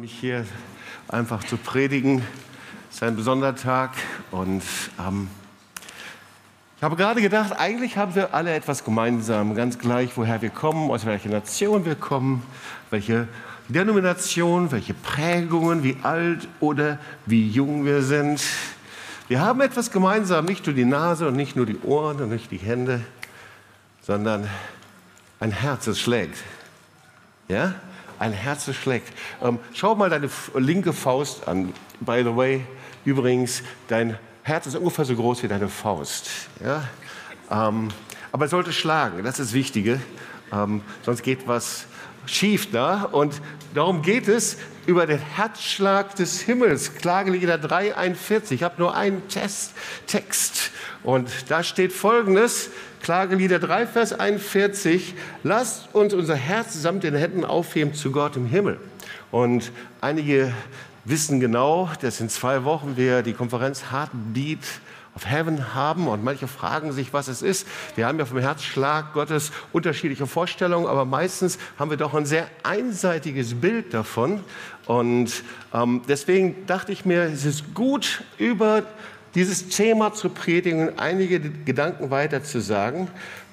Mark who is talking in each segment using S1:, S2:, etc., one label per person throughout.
S1: mich hier einfach zu predigen. Es ist ein besonderer Tag und ähm, ich habe gerade gedacht, eigentlich haben wir alle etwas gemeinsam, ganz gleich, woher wir kommen, aus welcher Nation wir kommen, welche Denomination, welche Prägungen, wie alt oder wie jung wir sind. Wir haben etwas gemeinsam, nicht nur die Nase und nicht nur die Ohren und nicht die Hände, sondern ein Herz, das schlägt. Ja? Ein Herz, schlägt. Ähm, schau mal deine linke Faust an. By the way, übrigens, dein Herz ist ungefähr so groß wie deine Faust. Ja? Ähm, aber es sollte schlagen, das ist das Wichtige. Ähm, sonst geht was schief da. Und darum geht es über den Herzschlag des Himmels. Klagelieder 3,41. Ich habe nur einen Test, Text. Und da steht folgendes. Klagelieder 3, Vers 41. Lasst uns unser Herz samt den Händen aufheben zu Gott im Himmel. Und einige wissen genau, dass in zwei Wochen wir die Konferenz Heartbeat of Heaven haben und manche fragen sich, was es ist. Wir haben ja vom Herzschlag Gottes unterschiedliche Vorstellungen, aber meistens haben wir doch ein sehr einseitiges Bild davon. Und ähm, deswegen dachte ich mir, es ist gut, über dieses Thema zu predigen und einige Gedanken weiter zu sagen.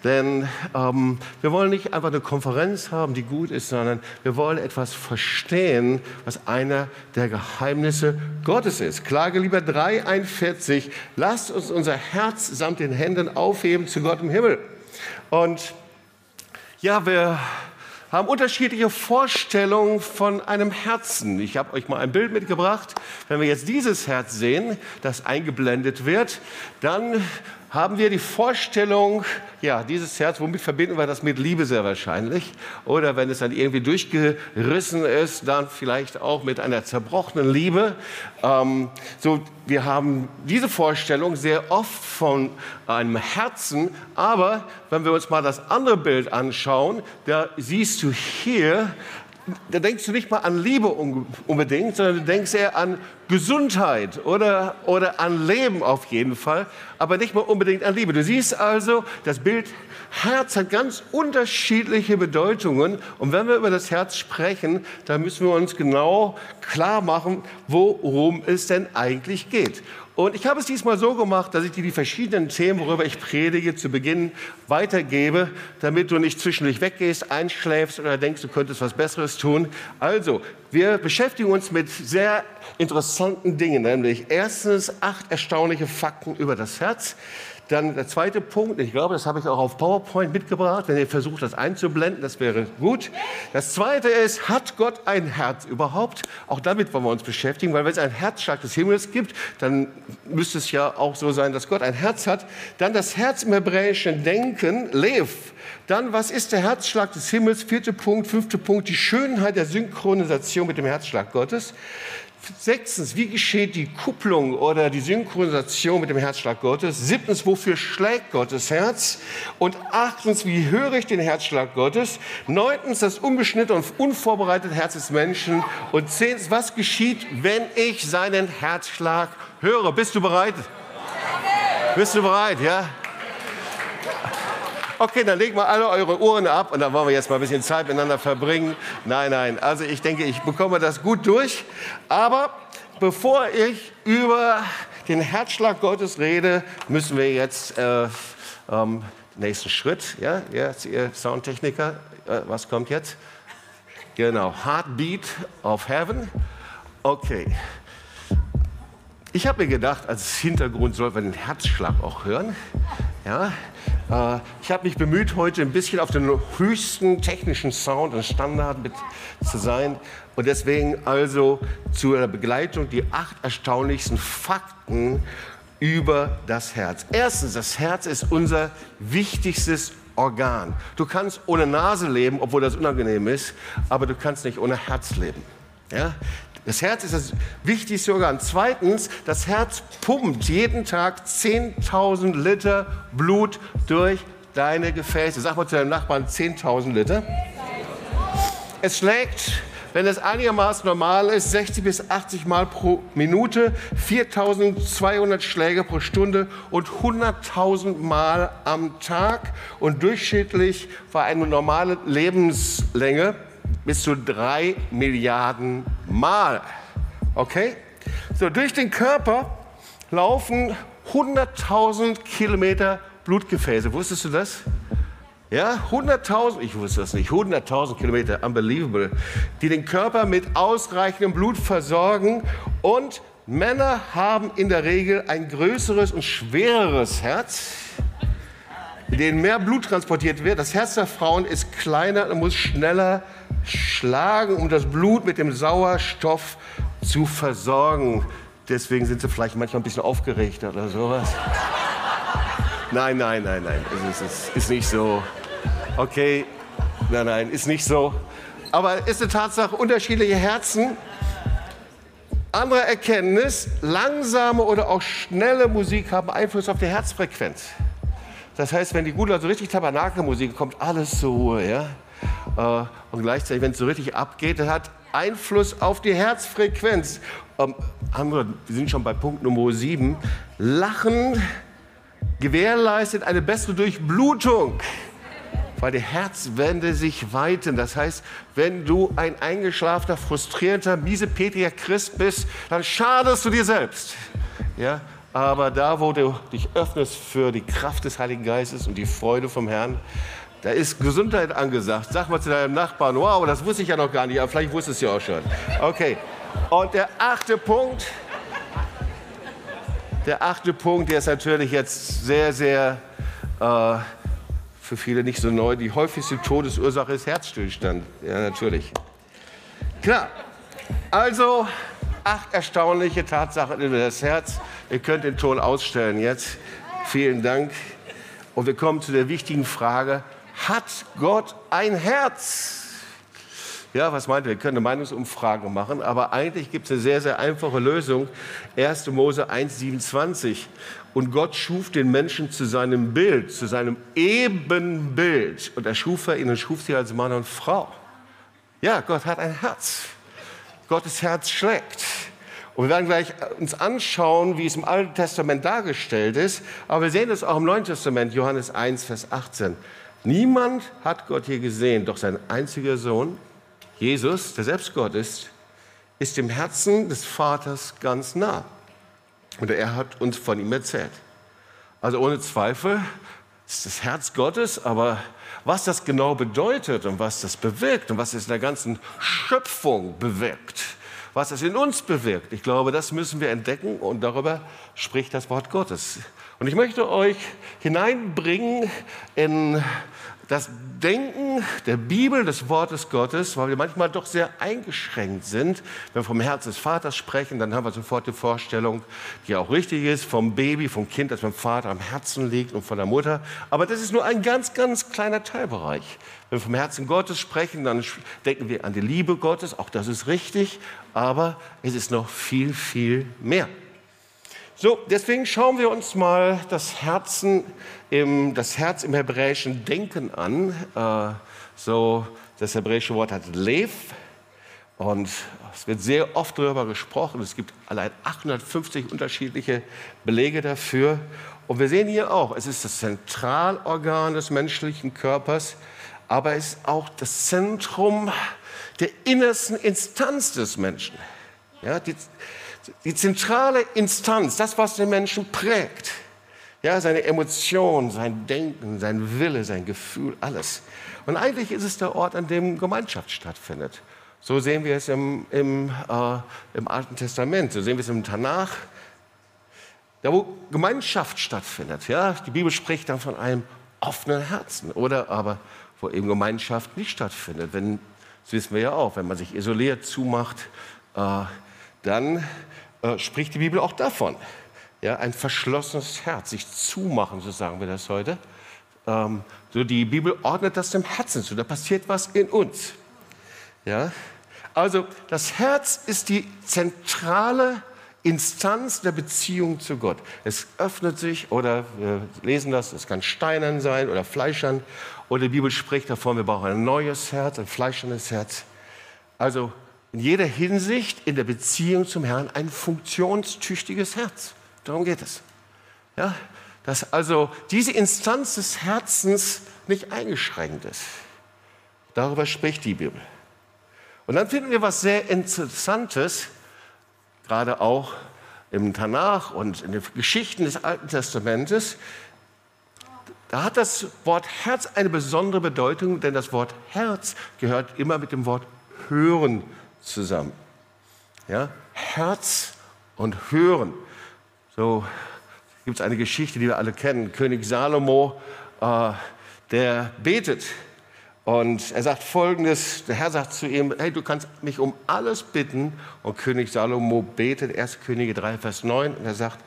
S1: Denn ähm, wir wollen nicht einfach eine Konferenz haben, die gut ist, sondern wir wollen etwas verstehen, was einer der Geheimnisse Gottes ist. Klage lieber 3,41. Lasst uns unser Herz samt den Händen aufheben zu Gott im Himmel. Und ja, wir haben unterschiedliche Vorstellungen von einem Herzen. Ich habe euch mal ein Bild mitgebracht. Wenn wir jetzt dieses Herz sehen, das eingeblendet wird, dann haben wir die Vorstellung, ja, dieses Herz, womit verbinden wir das mit Liebe sehr wahrscheinlich? Oder wenn es dann irgendwie durchgerissen ist, dann vielleicht auch mit einer zerbrochenen Liebe. Ähm, so, wir haben diese Vorstellung sehr oft von einem Herzen, aber wenn wir uns mal das andere Bild anschauen, da siehst du hier da denkst du nicht mal an Liebe unbedingt, sondern du denkst eher an Gesundheit oder, oder an Leben auf jeden Fall, aber nicht mal unbedingt an Liebe. Du siehst also, das Bild Herz hat ganz unterschiedliche Bedeutungen. Und wenn wir über das Herz sprechen, dann müssen wir uns genau klar machen, worum es denn eigentlich geht. Und ich habe es diesmal so gemacht, dass ich dir die verschiedenen Themen, worüber ich predige, zu Beginn weitergebe, damit du nicht zwischendurch weggehst, einschläfst oder denkst, du könntest was Besseres tun. Also, wir beschäftigen uns mit sehr interessanten Dingen, nämlich erstens acht erstaunliche Fakten über das Herz. Dann der zweite Punkt, ich glaube, das habe ich auch auf PowerPoint mitgebracht, wenn ihr versucht, das einzublenden, das wäre gut. Das zweite ist, hat Gott ein Herz überhaupt? Auch damit wollen wir uns beschäftigen, weil wenn es einen Herzschlag des Himmels gibt, dann müsste es ja auch so sein, dass Gott ein Herz hat. Dann das Herz im hebräischen Denken, Lev. Dann, was ist der Herzschlag des Himmels? Vierter Punkt, fünfter Punkt, die Schönheit der Synchronisation mit dem Herzschlag Gottes. Sechstens, wie geschieht die Kupplung oder die Synchronisation mit dem Herzschlag Gottes? Siebtens, wofür schlägt Gottes Herz? Und achtens, wie höre ich den Herzschlag Gottes? Neuntens, das unbeschnittene und unvorbereitete Herz des Menschen. Und zehntens, was geschieht, wenn ich seinen Herzschlag höre? Bist du bereit? Bist du bereit, ja? Okay, dann legt mal alle eure Uhren ab und dann wollen wir jetzt mal ein bisschen Zeit miteinander verbringen. Nein, nein, also ich denke, ich bekomme das gut durch. Aber bevor ich über den Herzschlag Gottes rede, müssen wir jetzt äh, ähm, nächsten Schritt. Ja, jetzt ihr Soundtechniker, äh, was kommt jetzt? Genau, Heartbeat of Heaven. Okay. Ich habe mir gedacht, als Hintergrund soll man den Herzschlag auch hören. Ja, äh, ich habe mich bemüht, heute ein bisschen auf den höchsten technischen Sound und Standard mit zu sein. Und deswegen also zur Begleitung die acht erstaunlichsten Fakten über das Herz. Erstens, das Herz ist unser wichtigstes Organ. Du kannst ohne Nase leben, obwohl das unangenehm ist, aber du kannst nicht ohne Herz leben. Ja? Das Herz ist das wichtigste Organ. Zweitens, das Herz pumpt jeden Tag 10.000 Liter Blut durch deine Gefäße. Sag mal zu deinem Nachbarn 10.000 Liter. Es schlägt, wenn es einigermaßen normal ist, 60 bis 80 Mal pro Minute, 4.200 Schläge pro Stunde und 100.000 Mal am Tag. Und durchschnittlich für eine normale Lebenslänge bis zu drei Milliarden Mal. Okay? So, durch den Körper laufen 100.000 Kilometer Blutgefäße. Wusstest du das? Ja, 100.000, ich wusste das nicht, 100.000 Kilometer, unbelievable, die den Körper mit ausreichendem Blut versorgen. Und Männer haben in der Regel ein größeres und schwereres Herz, in dem mehr Blut transportiert wird. Das Herz der Frauen ist kleiner und muss schneller schlagen, um das Blut mit dem Sauerstoff zu versorgen. Deswegen sind sie vielleicht manchmal ein bisschen aufgeregt oder sowas. Nein, nein, nein, nein, es ist, ist nicht so. Okay, nein, nein, ist nicht so. Aber es ist eine Tatsache, unterschiedliche Herzen. Andere Erkenntnis, langsame oder auch schnelle Musik haben Einfluss auf die Herzfrequenz. Das heißt, wenn die gute, also richtig Tabernakelmusik kommt, alles zur Ruhe, ja. Äh, und gleichzeitig, wenn es so richtig abgeht, das hat Einfluss auf die Herzfrequenz. Ähm, wir, sind schon bei Punkt Nummer 7. Lachen gewährleistet eine bessere Durchblutung, weil die Herzwände sich weiten. Das heißt, wenn du ein eingeschlafener, frustrierter, miesepetriger Christ bist, dann schadest du dir selbst. Ja? Aber da, wo du dich öffnest für die Kraft des Heiligen Geistes und die Freude vom Herrn, da ist Gesundheit angesagt. Sag mal zu deinem Nachbarn, wow, das wusste ich ja noch gar nicht, aber vielleicht wusstest du es ja auch schon. Okay. Und der achte Punkt, der achte Punkt, der ist natürlich jetzt sehr, sehr äh, für viele nicht so neu. Die häufigste Todesursache ist Herzstillstand. Ja, natürlich. Klar. Also, acht erstaunliche Tatsachen über das Herz. Ihr könnt den Ton ausstellen jetzt. Vielen Dank. Und wir kommen zu der wichtigen Frage, hat Gott ein Herz? Ja, was meint ihr? Wir können eine Meinungsumfrage machen, aber eigentlich gibt es eine sehr, sehr einfache Lösung. 1. Mose 1,27. Und Gott schuf den Menschen zu seinem Bild, zu seinem Ebenbild. Und er schuf er ihn und schuf sie als Mann und Frau. Ja, Gott hat ein Herz. Gottes Herz schlägt. Und wir werden gleich uns anschauen, wie es im Alten Testament dargestellt ist. Aber wir sehen es auch im Neuen Testament, Johannes 1, Vers 18. Niemand hat Gott hier gesehen, doch sein einziger Sohn, Jesus, der selbst Gott ist, ist dem Herzen des Vaters ganz nah. Und er hat uns von ihm erzählt. Also ohne Zweifel ist das Herz Gottes, aber was das genau bedeutet und was das bewirkt und was es in der ganzen Schöpfung bewirkt, was es in uns bewirkt, ich glaube, das müssen wir entdecken und darüber spricht das Wort Gottes. Und ich möchte euch hineinbringen in das Denken der Bibel, des Wortes Gottes, weil wir manchmal doch sehr eingeschränkt sind. Wenn wir vom Herz des Vaters sprechen, dann haben wir sofort die Vorstellung, die auch richtig ist, vom Baby, vom Kind, das beim Vater am Herzen liegt und von der Mutter. Aber das ist nur ein ganz, ganz kleiner Teilbereich. Wenn wir vom Herzen Gottes sprechen, dann denken wir an die Liebe Gottes, auch das ist richtig, aber es ist noch viel, viel mehr. So, deswegen schauen wir uns mal das, Herzen im, das Herz im hebräischen Denken an. Äh, so, das hebräische Wort hat Lev und es wird sehr oft darüber gesprochen. Es gibt allein 850 unterschiedliche Belege dafür. Und wir sehen hier auch, es ist das Zentralorgan des menschlichen Körpers, aber es ist auch das Zentrum der innersten Instanz des Menschen. Ja, die, die zentrale Instanz, das, was den Menschen prägt. Ja, seine Emotionen, sein Denken, sein Wille, sein Gefühl, alles. Und eigentlich ist es der Ort, an dem Gemeinschaft stattfindet. So sehen wir es im, im, äh, im Alten Testament, so sehen wir es im Tanach. Da, wo Gemeinschaft stattfindet. Ja? Die Bibel spricht dann von einem offenen Herzen. Oder aber, wo eben Gemeinschaft nicht stattfindet. Wenn, das wissen wir ja auch, wenn man sich isoliert, zumacht, äh, dann äh, spricht die Bibel auch davon. Ja, ein verschlossenes Herz, sich zumachen, so sagen wir das heute. Ähm, so die Bibel ordnet das dem Herzen zu, da passiert was in uns. Ja? Also das Herz ist die zentrale Instanz der Beziehung zu Gott. Es öffnet sich, oder wir lesen das, es kann steinern sein oder fleischern, oder die Bibel spricht davon, wir brauchen ein neues Herz, ein fleischernes Herz. Also in jeder Hinsicht in der Beziehung zum Herrn ein funktionstüchtiges Herz. Darum geht es. Ja, dass also diese Instanz des Herzens nicht eingeschränkt ist. Darüber spricht die Bibel. Und dann finden wir was sehr Interessantes, gerade auch im Tanach und in den Geschichten des Alten Testamentes. Da hat das Wort Herz eine besondere Bedeutung, denn das Wort Herz gehört immer mit dem Wort Hören zusammen. Ja? Herz und Hören. So gibt es eine Geschichte, die wir alle kennen. König Salomo, äh, der betet und er sagt folgendes, der Herr sagt zu ihm, hey, du kannst mich um alles bitten. Und König Salomo betet, 1. Könige 3, Vers 9, und er sagt,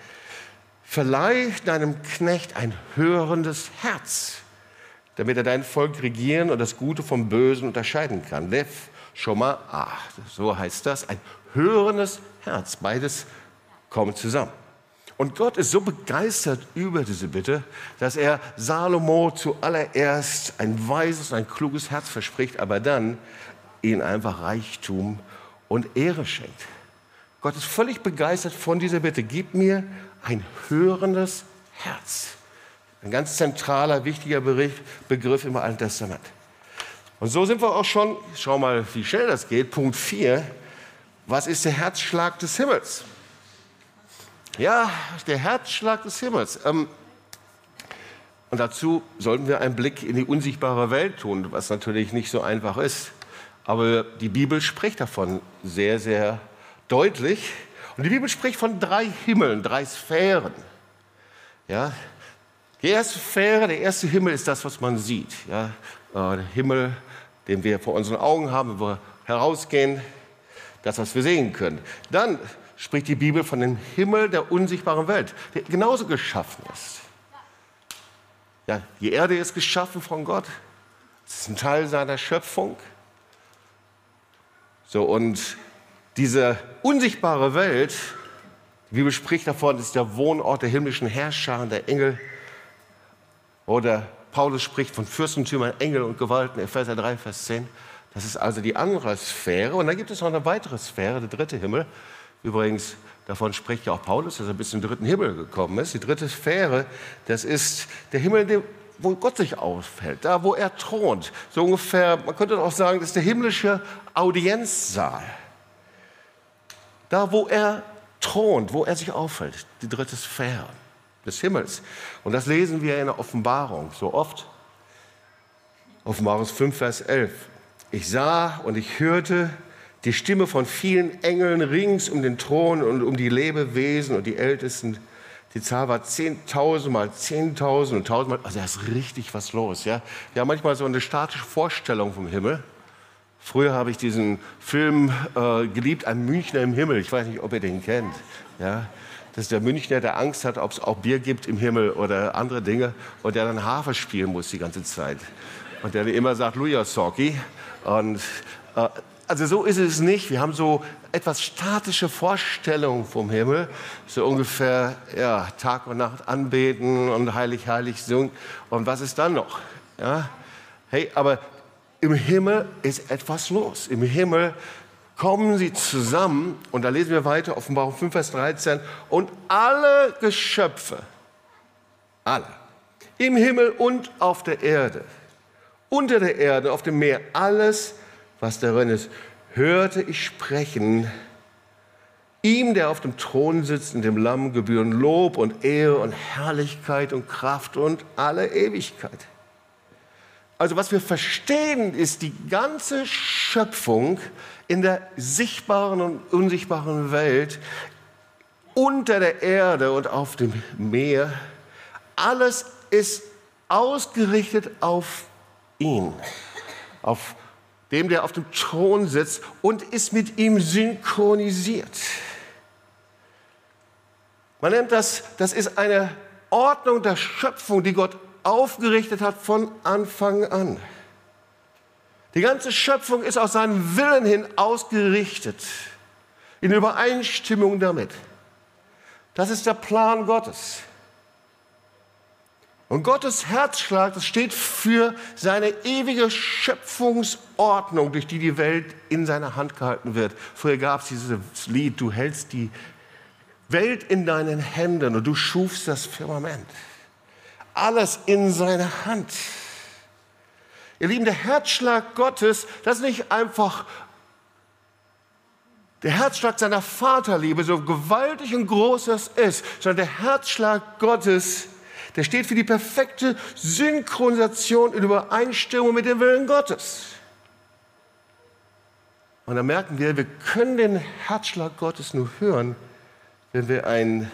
S1: verleih deinem Knecht ein hörendes Herz, damit er dein Volk regieren und das Gute vom Bösen unterscheiden kann. Lev, Shoma, ah, so heißt das, ein hörendes Herz. Beides kommt zusammen. Und Gott ist so begeistert über diese Bitte, dass er Salomo zuallererst ein weises, ein kluges Herz verspricht, aber dann ihn einfach Reichtum und Ehre schenkt. Gott ist völlig begeistert von dieser Bitte. Gib mir ein hörendes Herz. Ein ganz zentraler, wichtiger Begriff im Alten Testament. Und so sind wir auch schon, schau mal, wie schnell das geht. Punkt 4. Was ist der Herzschlag des Himmels? Ja, der Herzschlag des Himmels. Ähm, und dazu sollten wir einen Blick in die unsichtbare Welt tun, was natürlich nicht so einfach ist. Aber die Bibel spricht davon sehr, sehr deutlich. Und die Bibel spricht von drei Himmeln, drei Sphären. Ja, die erste Sphäre, der erste Himmel ist das, was man sieht. Ja, äh, der Himmel, den wir vor unseren Augen haben, wenn wir herausgehen, das, was wir sehen können. Dann spricht die Bibel von dem Himmel der unsichtbaren Welt, der genauso geschaffen ist. Ja, die Erde ist geschaffen von Gott. Es ist ein Teil seiner Schöpfung. So, und diese unsichtbare Welt, die Bibel spricht davon, ist der Wohnort der himmlischen Herrscher und der Engel. Oder Paulus spricht von Fürstentümern, Engel und Gewalten, Epheser 3, Vers 10. Das ist also die andere Sphäre. Und dann gibt es noch eine weitere Sphäre, der dritte Himmel. Übrigens, davon spricht ja auch Paulus, dass er bis zum dritten Himmel gekommen ist. Die dritte Sphäre, das ist der Himmel, wo Gott sich aufhält, da wo er thront. So ungefähr, man könnte auch sagen, das ist der himmlische Audienzsaal. Da wo er thront, wo er sich aufhält, die dritte Sphäre des Himmels. Und das lesen wir in der Offenbarung so oft. Offenbarung 5, Vers 11. Ich sah und ich hörte die Stimme von vielen Engeln rings um den Thron und um die Lebewesen und die Ältesten. Die Zahl war 10.000 mal 10.000 und 1.000 mal. Also da ist richtig was los. Ja? Wir haben manchmal so eine statische Vorstellung vom Himmel. Früher habe ich diesen Film äh, geliebt, ein Münchner im Himmel. Ich weiß nicht, ob ihr den kennt. Ja? Das ist der Münchner, der Angst hat, ob es auch Bier gibt im Himmel oder andere Dinge und der dann Harfe spielen muss die ganze Zeit. Und der immer sagt, Luja Sorki. Und äh, also so ist es nicht. Wir haben so etwas statische Vorstellungen vom Himmel, so ungefähr ja, Tag und Nacht anbeten und heilig, heilig singen. Und was ist dann noch? Ja? Hey, aber im Himmel ist etwas los. Im Himmel kommen sie zusammen und da lesen wir weiter, Offenbarung 5, Vers 13, und alle Geschöpfe, alle, im Himmel und auf der Erde, unter der Erde, auf dem Meer, alles was darin ist, hörte ich sprechen. Ihm, der auf dem Thron sitzt, und dem Lamm gebühren Lob und Ehre und Herrlichkeit und Kraft und alle Ewigkeit. Also was wir verstehen, ist die ganze Schöpfung in der sichtbaren und unsichtbaren Welt, unter der Erde und auf dem Meer, alles ist ausgerichtet auf ihn, auf dem, der auf dem Thron sitzt und ist mit ihm synchronisiert. Man nennt das, das ist eine Ordnung der Schöpfung, die Gott aufgerichtet hat von Anfang an. Die ganze Schöpfung ist aus seinem Willen hin ausgerichtet, in Übereinstimmung damit. Das ist der Plan Gottes. Und Gottes Herzschlag, das steht für seine ewige Schöpfungsordnung, durch die die Welt in seiner Hand gehalten wird. Früher gab es dieses Lied, du hältst die Welt in deinen Händen und du schufst das Firmament. Alles in seiner Hand. Ihr Lieben, der Herzschlag Gottes, das ist nicht einfach der Herzschlag seiner Vaterliebe, so gewaltig und groß das ist, sondern der Herzschlag Gottes, der steht für die perfekte Synchronisation in Übereinstimmung mit dem Willen Gottes. Und dann merken wir, wir können den Herzschlag Gottes nur hören, wenn wir ein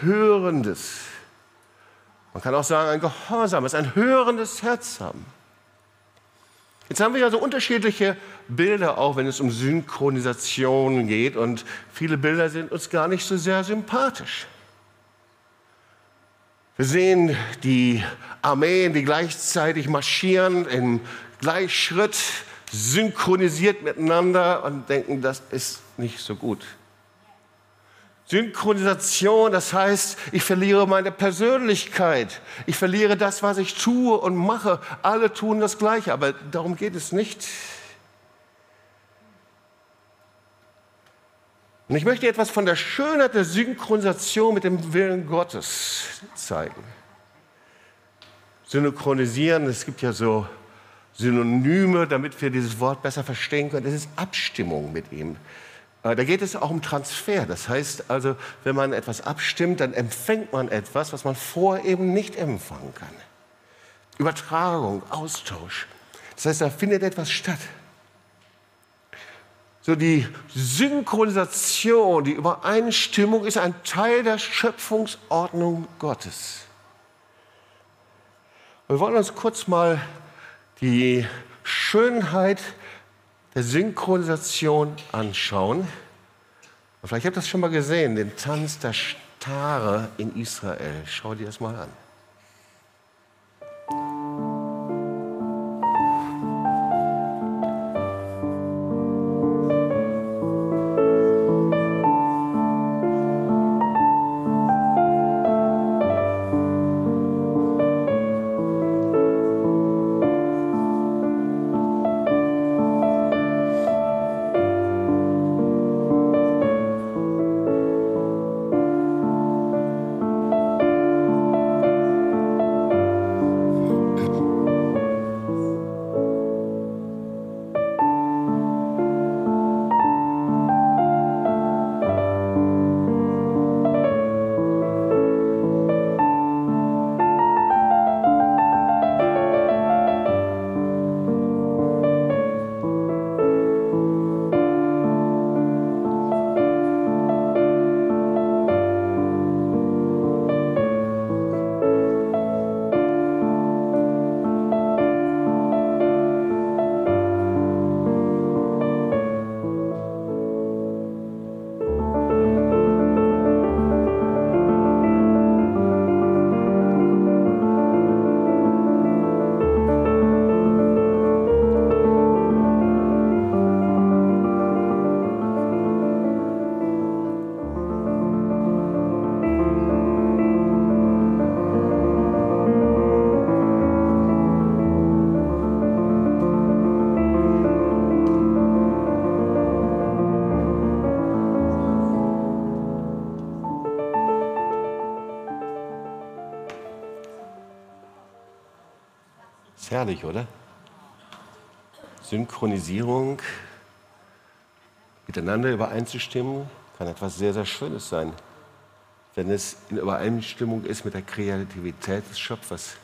S1: hörendes, man kann auch sagen ein gehorsames, ein hörendes Herz haben. Jetzt haben wir ja so unterschiedliche Bilder, auch wenn es um Synchronisation geht. Und viele Bilder sind uns gar nicht so sehr sympathisch. Wir sehen die Armeen, die gleichzeitig marschieren im Gleichschritt, synchronisiert miteinander und denken, das ist nicht so gut. Synchronisation, das heißt, ich verliere meine Persönlichkeit. Ich verliere das, was ich tue und mache. Alle tun das Gleiche, aber darum geht es nicht. Und ich möchte etwas von der Schönheit der Synchronisation mit dem Willen Gottes zeigen. Synchronisieren, es gibt ja so Synonyme, damit wir dieses Wort besser verstehen können. Das ist Abstimmung mit ihm. Äh, da geht es auch um Transfer. Das heißt also, wenn man etwas abstimmt, dann empfängt man etwas, was man vorher eben nicht empfangen kann. Übertragung, Austausch. Das heißt, da findet etwas statt. So die Synchronisation, die Übereinstimmung ist ein Teil der Schöpfungsordnung Gottes. Wir wollen uns kurz mal die Schönheit der Synchronisation anschauen. Und vielleicht habt ihr das schon mal gesehen, den Tanz der Stare in Israel. Schau dir das mal an. Herrlich, oder? Synchronisierung, miteinander übereinzustimmen, kann etwas sehr, sehr Schönes sein, wenn es in Übereinstimmung ist mit der Kreativität des Schöpfers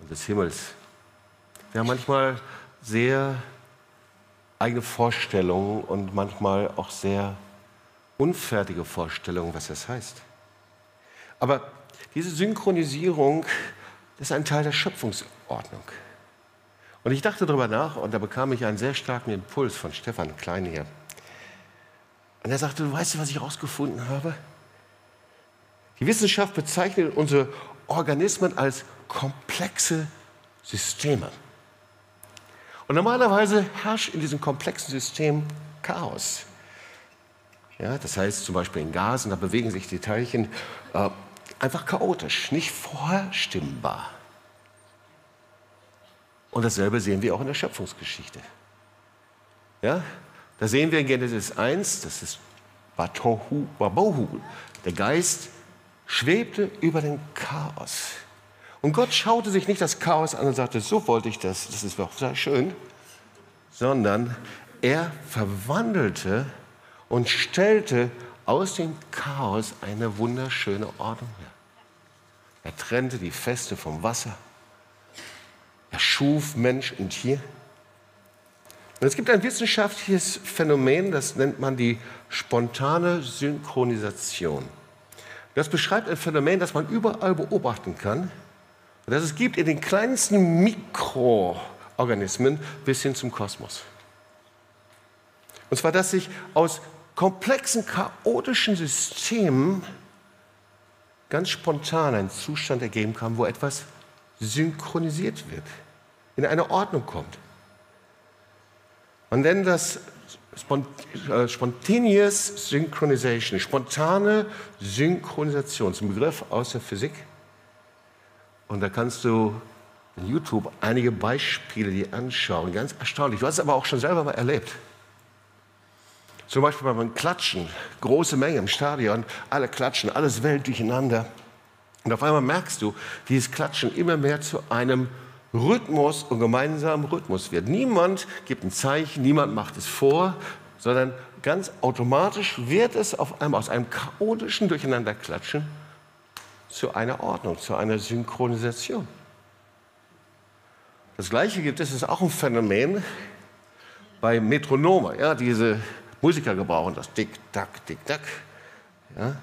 S1: und des Himmels. Wir haben manchmal sehr eigene Vorstellungen und manchmal auch sehr unfertige Vorstellungen, was das heißt. Aber diese Synchronisierung ist ein Teil der Schöpfungsordnung. Und ich dachte darüber nach und da bekam ich einen sehr starken Impuls von Stefan Klein hier. Und er sagte, weißt du, was ich herausgefunden habe? Die Wissenschaft bezeichnet unsere Organismen als komplexe Systeme. Und normalerweise herrscht in diesem komplexen System Chaos. Ja, das heißt zum Beispiel in Gasen, da bewegen sich die Teilchen äh, einfach chaotisch, nicht vorherstimbar. Und dasselbe sehen wir auch in der Schöpfungsgeschichte. Ja? Da sehen wir in Genesis 1, das ist Batohu, Babohu. Der Geist schwebte über dem Chaos. Und Gott schaute sich nicht das Chaos an und sagte, so wollte ich das, das ist doch sehr schön, sondern er verwandelte und stellte aus dem Chaos eine wunderschöne Ordnung her. Er trennte die Feste vom Wasser. Er schuf Mensch und Tier. Und es gibt ein wissenschaftliches Phänomen, das nennt man die spontane Synchronisation. Das beschreibt ein Phänomen, das man überall beobachten kann und das es gibt in den kleinsten Mikroorganismen bis hin zum Kosmos. Und zwar, dass sich aus komplexen, chaotischen Systemen ganz spontan ein Zustand ergeben kann, wo etwas synchronisiert wird, in eine Ordnung kommt. Man nennt das äh, Spontaneous Synchronization, spontane Synchronisation, das ist ein Begriff aus der Physik. Und da kannst du in YouTube einige Beispiele dir anschauen, ganz erstaunlich. Du hast es aber auch schon selber mal erlebt. Zum Beispiel beim Klatschen, große Menge im Stadion, alle klatschen, alles Welt durcheinander. Und auf einmal merkst du, dieses Klatschen immer mehr zu einem Rhythmus und gemeinsamen Rhythmus wird. Niemand gibt ein Zeichen, niemand macht es vor, sondern ganz automatisch wird es auf einmal aus einem chaotischen Durcheinanderklatschen zu einer Ordnung, zu einer Synchronisation. Das Gleiche gibt es, ist auch ein Phänomen bei Metronomen, ja, diese Musiker gebrauchen das Dick, Dack, Dick, Dack. Ja.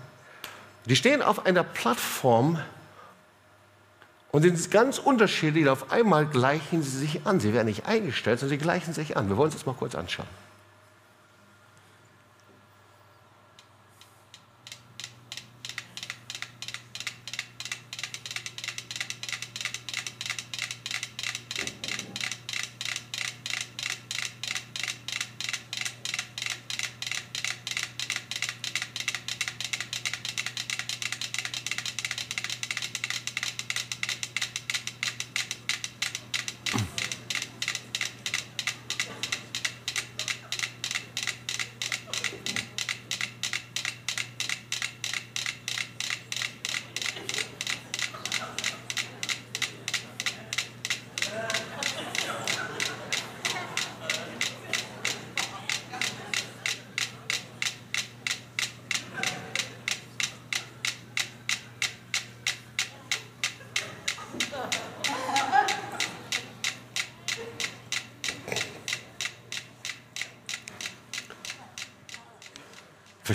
S1: Die stehen auf einer Plattform und sind ganz unterschiedlich. Auf einmal gleichen sie sich an. Sie werden nicht eingestellt, sondern sie gleichen sich an. Wir wollen uns das mal kurz anschauen.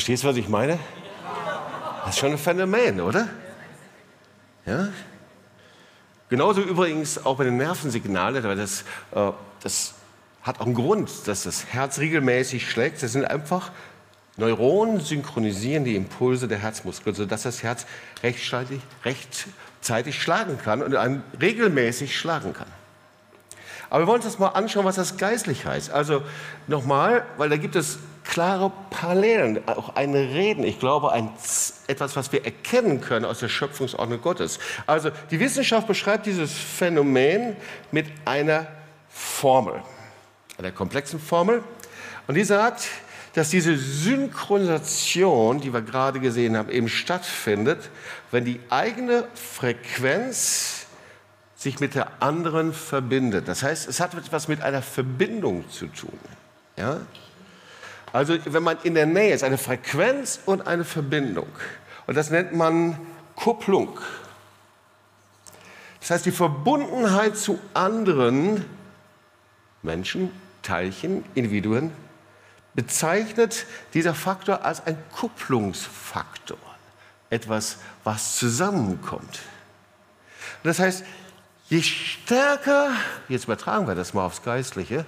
S1: Verstehst du, was ich meine? Das ist schon ein Phänomen, oder? Ja? Genauso übrigens auch bei den Nervensignalen, weil das, äh, das hat auch einen Grund, dass das Herz regelmäßig schlägt. Das sind einfach Neuronen synchronisieren die Impulse der Herzmuskeln, sodass das Herz rechtzeitig, rechtzeitig schlagen kann und regelmäßig schlagen kann. Aber wir wollen uns das mal anschauen, was das geistlich heißt. Also nochmal, weil da gibt es klare Parallelen, auch ein Reden, ich glaube, ein, etwas, was wir erkennen können aus der Schöpfungsordnung Gottes. Also die Wissenschaft beschreibt dieses Phänomen mit einer Formel, einer komplexen Formel. Und die sagt, dass diese Synchronisation, die wir gerade gesehen haben, eben stattfindet, wenn die eigene Frequenz sich mit der anderen verbindet. Das heißt, es hat etwas mit einer Verbindung zu tun. Ja? Also wenn man in der Nähe ist, eine Frequenz und eine Verbindung. Und das nennt man Kupplung. Das heißt, die Verbundenheit zu anderen Menschen, Teilchen, Individuen, bezeichnet dieser Faktor als ein Kupplungsfaktor. Etwas, was zusammenkommt. das heißt, je stärker, jetzt übertragen wir das mal aufs Geistliche,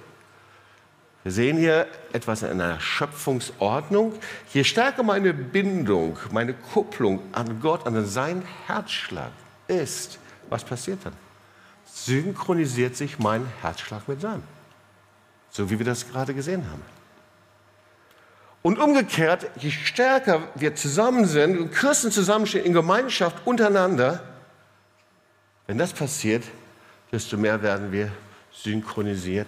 S1: wir sehen hier etwas in einer Schöpfungsordnung. Je stärker meine Bindung, meine Kupplung an Gott, an seinen Herzschlag ist, was passiert dann? Synchronisiert sich mein Herzschlag mit seinem. So wie wir das gerade gesehen haben. Und umgekehrt, je stärker wir zusammen sind und Christen zusammenstehen in Gemeinschaft untereinander, wenn das passiert, desto mehr werden wir synchronisiert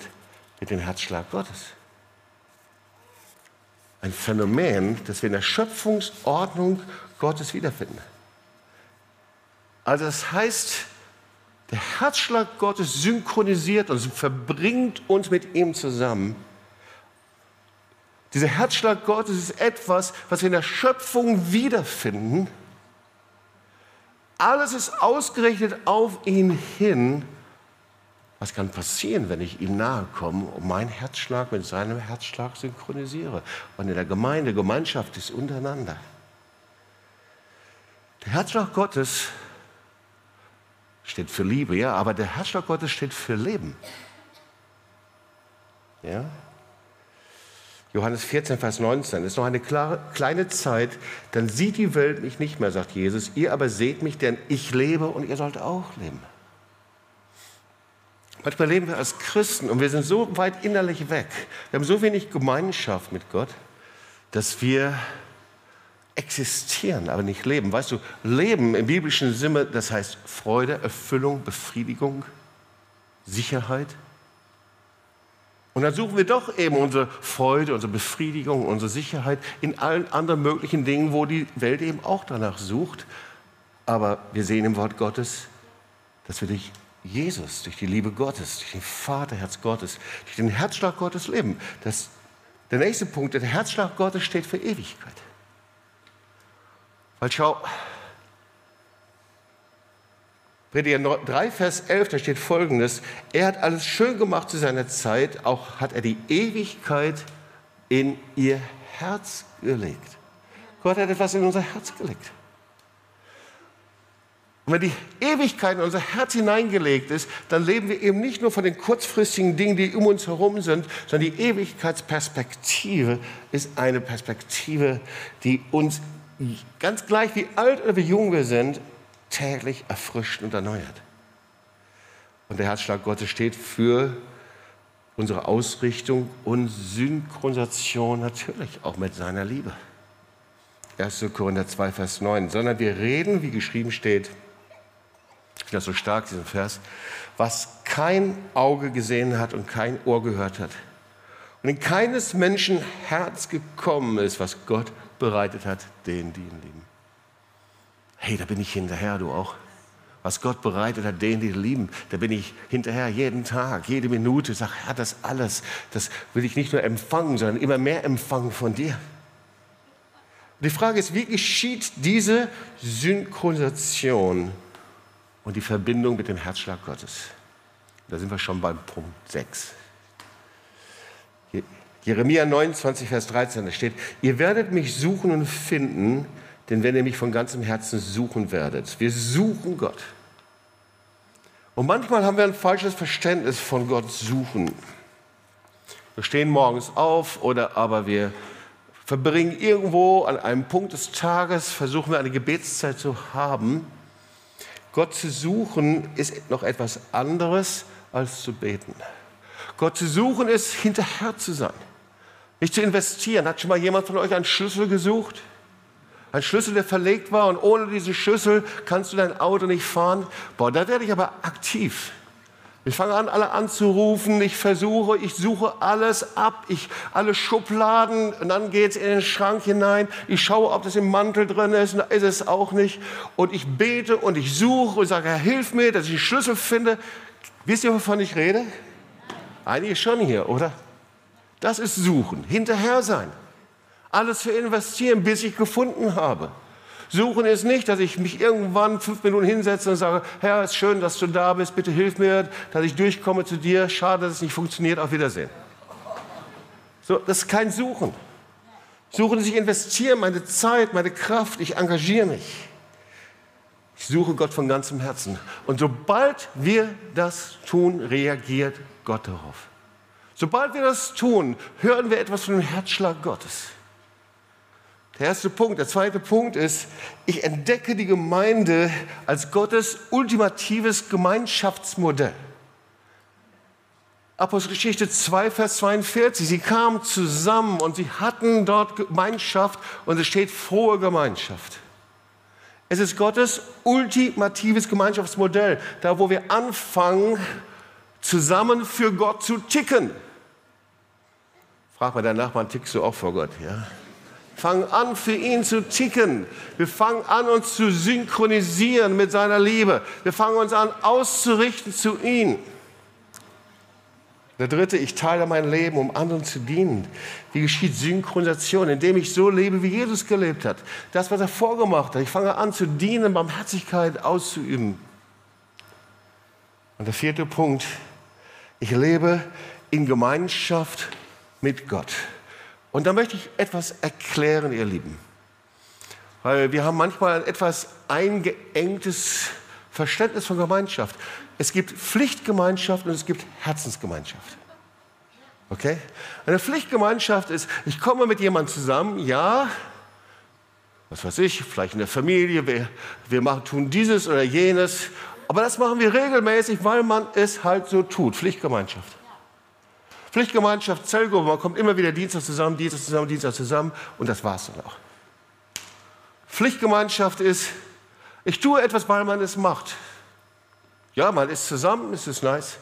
S1: mit dem Herzschlag Gottes. Ein Phänomen, das wir in der Schöpfungsordnung Gottes wiederfinden. Also das heißt, der Herzschlag Gottes synchronisiert uns, verbringt uns mit ihm zusammen. Dieser Herzschlag Gottes ist etwas, was wir in der Schöpfung wiederfinden. Alles ist ausgerichtet auf ihn hin. Was kann passieren, wenn ich ihm nahe komme und meinen Herzschlag mit seinem Herzschlag synchronisiere? Und in der Gemeinde, Gemeinschaft ist untereinander. Der Herzschlag Gottes steht für Liebe, ja, aber der Herzschlag Gottes steht für Leben. Ja? Johannes 14, Vers 19. ist noch eine klare, kleine Zeit, dann sieht die Welt mich nicht mehr, sagt Jesus. Ihr aber seht mich, denn ich lebe und ihr sollt auch leben. Manchmal leben wir als Christen und wir sind so weit innerlich weg. Wir haben so wenig Gemeinschaft mit Gott, dass wir existieren, aber nicht leben. Weißt du, Leben im biblischen Sinne, das heißt Freude, Erfüllung, Befriedigung, Sicherheit. Und dann suchen wir doch eben unsere Freude, unsere Befriedigung, unsere Sicherheit in allen anderen möglichen Dingen, wo die Welt eben auch danach sucht. Aber wir sehen im Wort Gottes, dass wir durch Jesus, durch die Liebe Gottes, durch den Vaterherz Gottes, durch den Herzschlag Gottes leben. Das, der nächste Punkt, der Herzschlag Gottes steht für Ewigkeit. Weil schau, Prediger 3, Vers 11, da steht folgendes: Er hat alles schön gemacht zu seiner Zeit, auch hat er die Ewigkeit in ihr Herz gelegt. Gott hat etwas in unser Herz gelegt. Und wenn die Ewigkeit in unser Herz hineingelegt ist, dann leben wir eben nicht nur von den kurzfristigen Dingen, die um uns herum sind, sondern die Ewigkeitsperspektive ist eine Perspektive, die uns ganz gleich wie alt oder wie jung wir sind, täglich erfrischt und erneuert. Und der Herzschlag Gottes steht für unsere Ausrichtung und Synchronisation natürlich auch mit seiner Liebe. 1. Korinther 2, Vers 9. Sondern wir reden, wie geschrieben steht, finde das so stark, diesen Vers, was kein Auge gesehen hat und kein Ohr gehört hat. Und in keines Menschen Herz gekommen ist, was Gott bereitet hat, denen, die ihn lieben. Hey, da bin ich hinterher, du auch. Was Gott bereitet hat, denen, die ihn lieben, da bin ich hinterher jeden Tag, jede Minute. Sag, Herr, das alles, das will ich nicht nur empfangen, sondern immer mehr empfangen von dir. Die Frage ist, wie geschieht diese Synchronisation und die Verbindung mit dem Herzschlag Gottes? Da sind wir schon beim Punkt 6. Jeremia 29, Vers 13, da steht, ihr werdet mich suchen und finden, denn wenn ihr mich von ganzem Herzen suchen werdet. Wir suchen Gott. Und manchmal haben wir ein falsches Verständnis von Gott suchen. Wir stehen morgens auf oder aber wir verbringen irgendwo an einem Punkt des Tages, versuchen wir eine Gebetszeit zu haben. Gott zu suchen ist noch etwas anderes als zu beten. Gott zu suchen ist hinterher zu sein. Nicht zu investieren. Hat schon mal jemand von euch einen Schlüssel gesucht? Ein Schlüssel, der verlegt war und ohne diesen Schlüssel kannst du dein Auto nicht fahren. Boah, da werde ich aber aktiv. Ich fange an, alle anzurufen, ich versuche, ich suche alles ab, ich alle Schubladen, und dann geht es in den Schrank hinein, ich schaue, ob das im Mantel drin ist, und ist es auch nicht. Und ich bete und ich suche und sage, Herr, hilf mir, dass ich den Schlüssel finde. Wisst ihr, wovon ich rede? Einige schon hier, oder? Das ist Suchen, hinterher sein. Alles für investieren, bis ich gefunden habe. Suchen ist nicht, dass ich mich irgendwann fünf Minuten hinsetze und sage, Herr, es ist schön, dass du da bist, bitte hilf mir, dass ich durchkomme zu dir. Schade, dass es nicht funktioniert, auf Wiedersehen. So, das ist kein Suchen. Suchen ist, ich investiere meine Zeit, meine Kraft, ich engagiere mich. Ich suche Gott von ganzem Herzen. Und sobald wir das tun, reagiert Gott darauf. Sobald wir das tun, hören wir etwas von dem Herzschlag Gottes. Der erste Punkt. Der zweite Punkt ist, ich entdecke die Gemeinde als Gottes ultimatives Gemeinschaftsmodell. Apostelgeschichte 2, Vers 42. Sie kamen zusammen und sie hatten dort Gemeinschaft und es steht frohe Gemeinschaft. Es ist Gottes ultimatives Gemeinschaftsmodell, da wo wir anfangen, zusammen für Gott zu ticken. Frag mal deinen Nachbarn, tickst du auch vor Gott? Ja? Fangen an, für ihn zu ticken. Wir fangen an, uns zu synchronisieren mit seiner Liebe. Wir fangen uns an, auszurichten zu ihm. Der dritte, ich teile mein Leben, um anderen zu dienen. Wie geschieht Synchronisation? Indem ich so lebe, wie Jesus gelebt hat. Das, was er vorgemacht hat. Ich fange an zu dienen, Barmherzigkeit auszuüben. Und der vierte Punkt, ich lebe in Gemeinschaft mit Gott. Und da möchte ich etwas erklären, ihr Lieben. Weil wir haben manchmal ein etwas eingeengtes Verständnis von Gemeinschaft. Es gibt Pflichtgemeinschaft und es gibt Herzensgemeinschaft. Okay? Eine Pflichtgemeinschaft ist, ich komme mit jemandem zusammen, ja, was weiß ich, vielleicht in der Familie, wir, wir machen, tun dieses oder jenes, aber das machen wir regelmäßig, weil man es halt so tut. Pflichtgemeinschaft. Pflichtgemeinschaft, Zellgruppe, man kommt immer wieder Dienstag zusammen, Dienstag zusammen, Dienstag zusammen und das war es dann auch. Pflichtgemeinschaft ist, ich tue etwas, weil man es macht. Ja, man ist zusammen, es ist nice.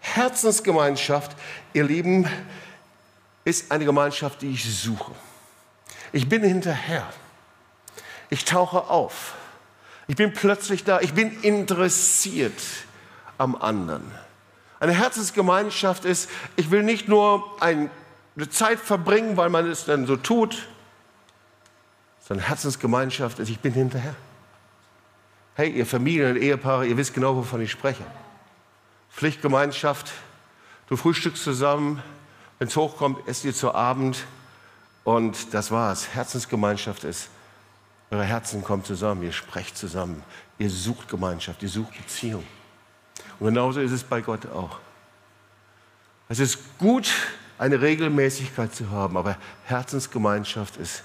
S1: Herzensgemeinschaft, ihr Lieben, ist eine Gemeinschaft, die ich suche. Ich bin hinterher. Ich tauche auf. Ich bin plötzlich da. Ich bin interessiert am anderen. Eine Herzensgemeinschaft ist, ich will nicht nur eine Zeit verbringen, weil man es dann so tut, sondern Herzensgemeinschaft ist, ich bin hinterher. Hey, ihr Familien und Ehepaare, ihr wisst genau, wovon ich spreche. Pflichtgemeinschaft, du frühstückst zusammen, wenn es hochkommt, esst ihr zu Abend und das war's. Herzensgemeinschaft ist, eure Herzen kommen zusammen, ihr sprecht zusammen, ihr sucht Gemeinschaft, ihr sucht Beziehung. Und genauso ist es bei Gott auch. Es ist gut, eine Regelmäßigkeit zu haben, aber Herzensgemeinschaft ist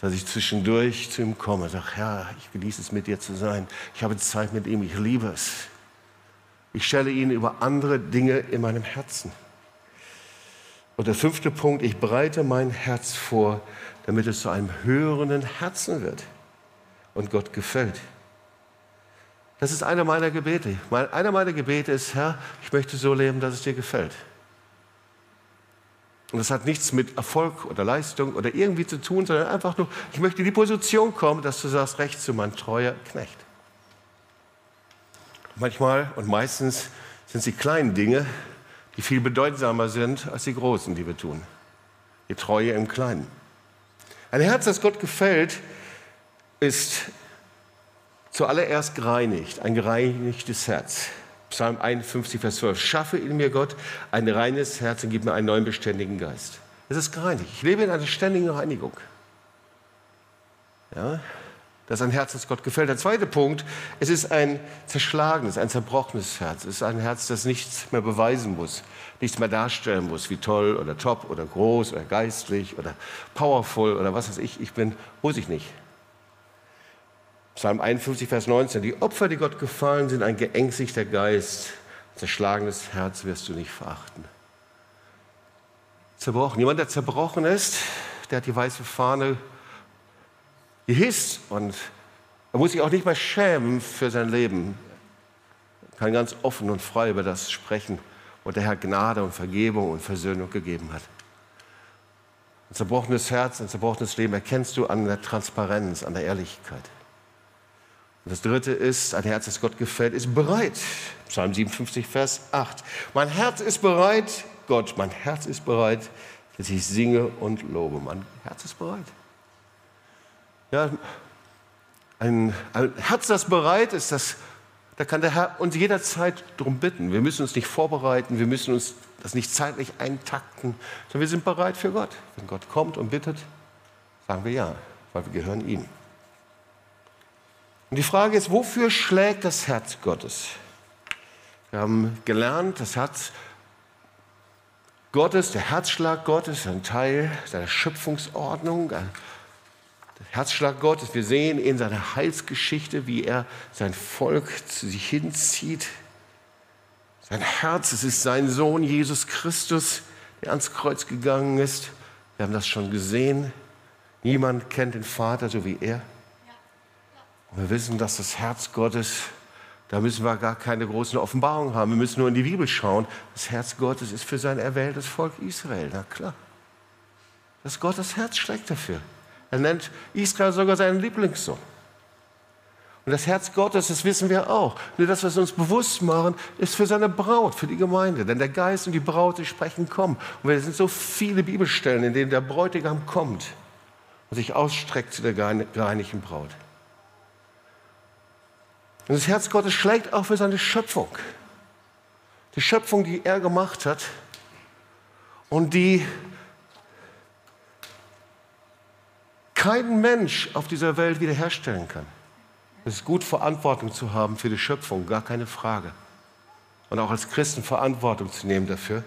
S1: dass ich zwischendurch zu ihm komme und sage, Herr, ich genieße es mit dir zu sein. Ich habe Zeit mit ihm, ich liebe es. Ich stelle ihn über andere Dinge in meinem Herzen. Und der fünfte Punkt, ich bereite mein Herz vor, damit es zu einem hörenden Herzen wird und Gott gefällt. Das ist einer meiner Gebete. Einer meiner Gebete ist, Herr, ich möchte so leben, dass es dir gefällt. Und das hat nichts mit Erfolg oder Leistung oder irgendwie zu tun, sondern einfach nur, ich möchte in die Position kommen, dass du sagst, recht zu mein treuer Knecht. Manchmal und meistens sind es die kleinen Dinge, die viel bedeutsamer sind als die großen, die wir tun. Die Treue im Kleinen. Ein Herz, das Gott gefällt, ist zuallererst gereinigt, ein gereinigtes Herz. Psalm 51, Vers 12. Schaffe in mir, Gott, ein reines Herz und gib mir einen neuen beständigen Geist. Es ist gereinigt. Ich lebe in einer ständigen Reinigung. Ja, das ist ein Herz, das Gott gefällt. Der zweite Punkt, es ist ein zerschlagenes, ein zerbrochenes Herz. Es ist ein Herz, das nichts mehr beweisen muss, nichts mehr darstellen muss, wie toll oder top oder groß oder geistlich oder powerful oder was weiß ich. Ich bin, muss ich nicht. Psalm 51, Vers 19. Die Opfer, die Gott gefallen, sind ein geängstigter Geist. Zerschlagenes Herz wirst du nicht verachten. Zerbrochen. Jemand, der zerbrochen ist, der hat die weiße Fahne gehisst und er muss sich auch nicht mehr schämen für sein Leben. Er kann ganz offen und frei über das sprechen, wo der Herr Gnade und Vergebung und Versöhnung gegeben hat. Ein zerbrochenes Herz, ein zerbrochenes Leben erkennst du an der Transparenz, an der Ehrlichkeit. Und das dritte ist, ein Herz, das Gott gefällt, ist bereit. Psalm 57, Vers 8. Mein Herz ist bereit, Gott, mein Herz ist bereit, dass ich singe und lobe. Mein Herz ist bereit. Ja, ein, ein Herz, das bereit ist, das, da kann der Herr uns jederzeit darum bitten. Wir müssen uns nicht vorbereiten, wir müssen uns das nicht zeitlich eintakten, sondern wir sind bereit für Gott. Wenn Gott kommt und bittet, sagen wir ja, weil wir gehören ihm. Und die Frage ist, wofür schlägt das Herz Gottes? Wir haben gelernt, das Herz Gottes, der Herzschlag Gottes, ein Teil seiner Schöpfungsordnung, der Herzschlag Gottes. Wir sehen in seiner Heilsgeschichte, wie er sein Volk zu sich hinzieht. Sein Herz, es ist sein Sohn Jesus Christus, der ans Kreuz gegangen ist. Wir haben das schon gesehen. Niemand kennt den Vater so wie er. Wir wissen, dass das Herz Gottes, da müssen wir gar keine großen Offenbarungen haben. Wir müssen nur in die Bibel schauen. Das Herz Gottes ist für sein erwähltes Volk Israel. Na klar. Dass Gottes Herz schlägt dafür. Er nennt Israel sogar seinen Lieblingssohn. Und das Herz Gottes, das wissen wir auch. Nur das, was wir uns bewusst machen, ist für seine Braut, für die Gemeinde. Denn der Geist und die Braut, die sprechen, kommen. Und es sind so viele Bibelstellen, in denen der Bräutigam kommt und sich ausstreckt zu der gereinigten Braut. Und das Herz Gottes schlägt auch für seine Schöpfung. Die Schöpfung, die er gemacht hat und die kein Mensch auf dieser Welt wiederherstellen kann. Es ist gut, Verantwortung zu haben für die Schöpfung, gar keine Frage. Und auch als Christen Verantwortung zu nehmen dafür.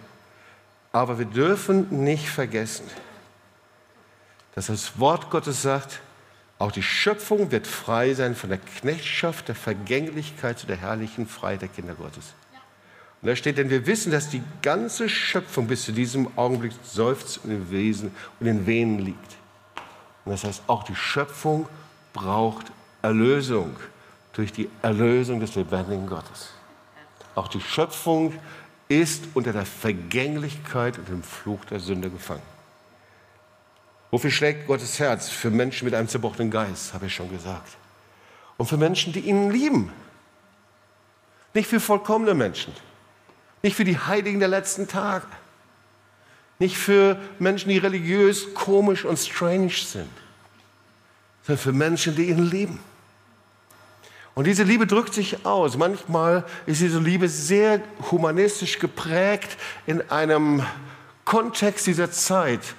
S1: Aber wir dürfen nicht vergessen, dass das Wort Gottes sagt, auch die Schöpfung wird frei sein von der Knechtschaft, der Vergänglichkeit zu der herrlichen Freiheit der Kinder Gottes. Und da steht, denn wir wissen, dass die ganze Schöpfung bis zu diesem Augenblick seufzt und in Wesen und in Venen liegt. Und das heißt, auch die Schöpfung braucht Erlösung durch die Erlösung des lebendigen Gottes. Auch die Schöpfung ist unter der Vergänglichkeit und dem Fluch der Sünde gefangen. Wofür schlägt Gottes Herz? Für Menschen mit einem zerbrochenen Geist, habe ich schon gesagt. Und für Menschen, die ihn lieben. Nicht für vollkommene Menschen. Nicht für die Heiligen der letzten Tage. Nicht für Menschen, die religiös, komisch und strange sind, sondern für Menschen, die ihn lieben. Und diese Liebe drückt sich aus. Manchmal ist diese Liebe sehr humanistisch geprägt in einem Kontext dieser Zeit.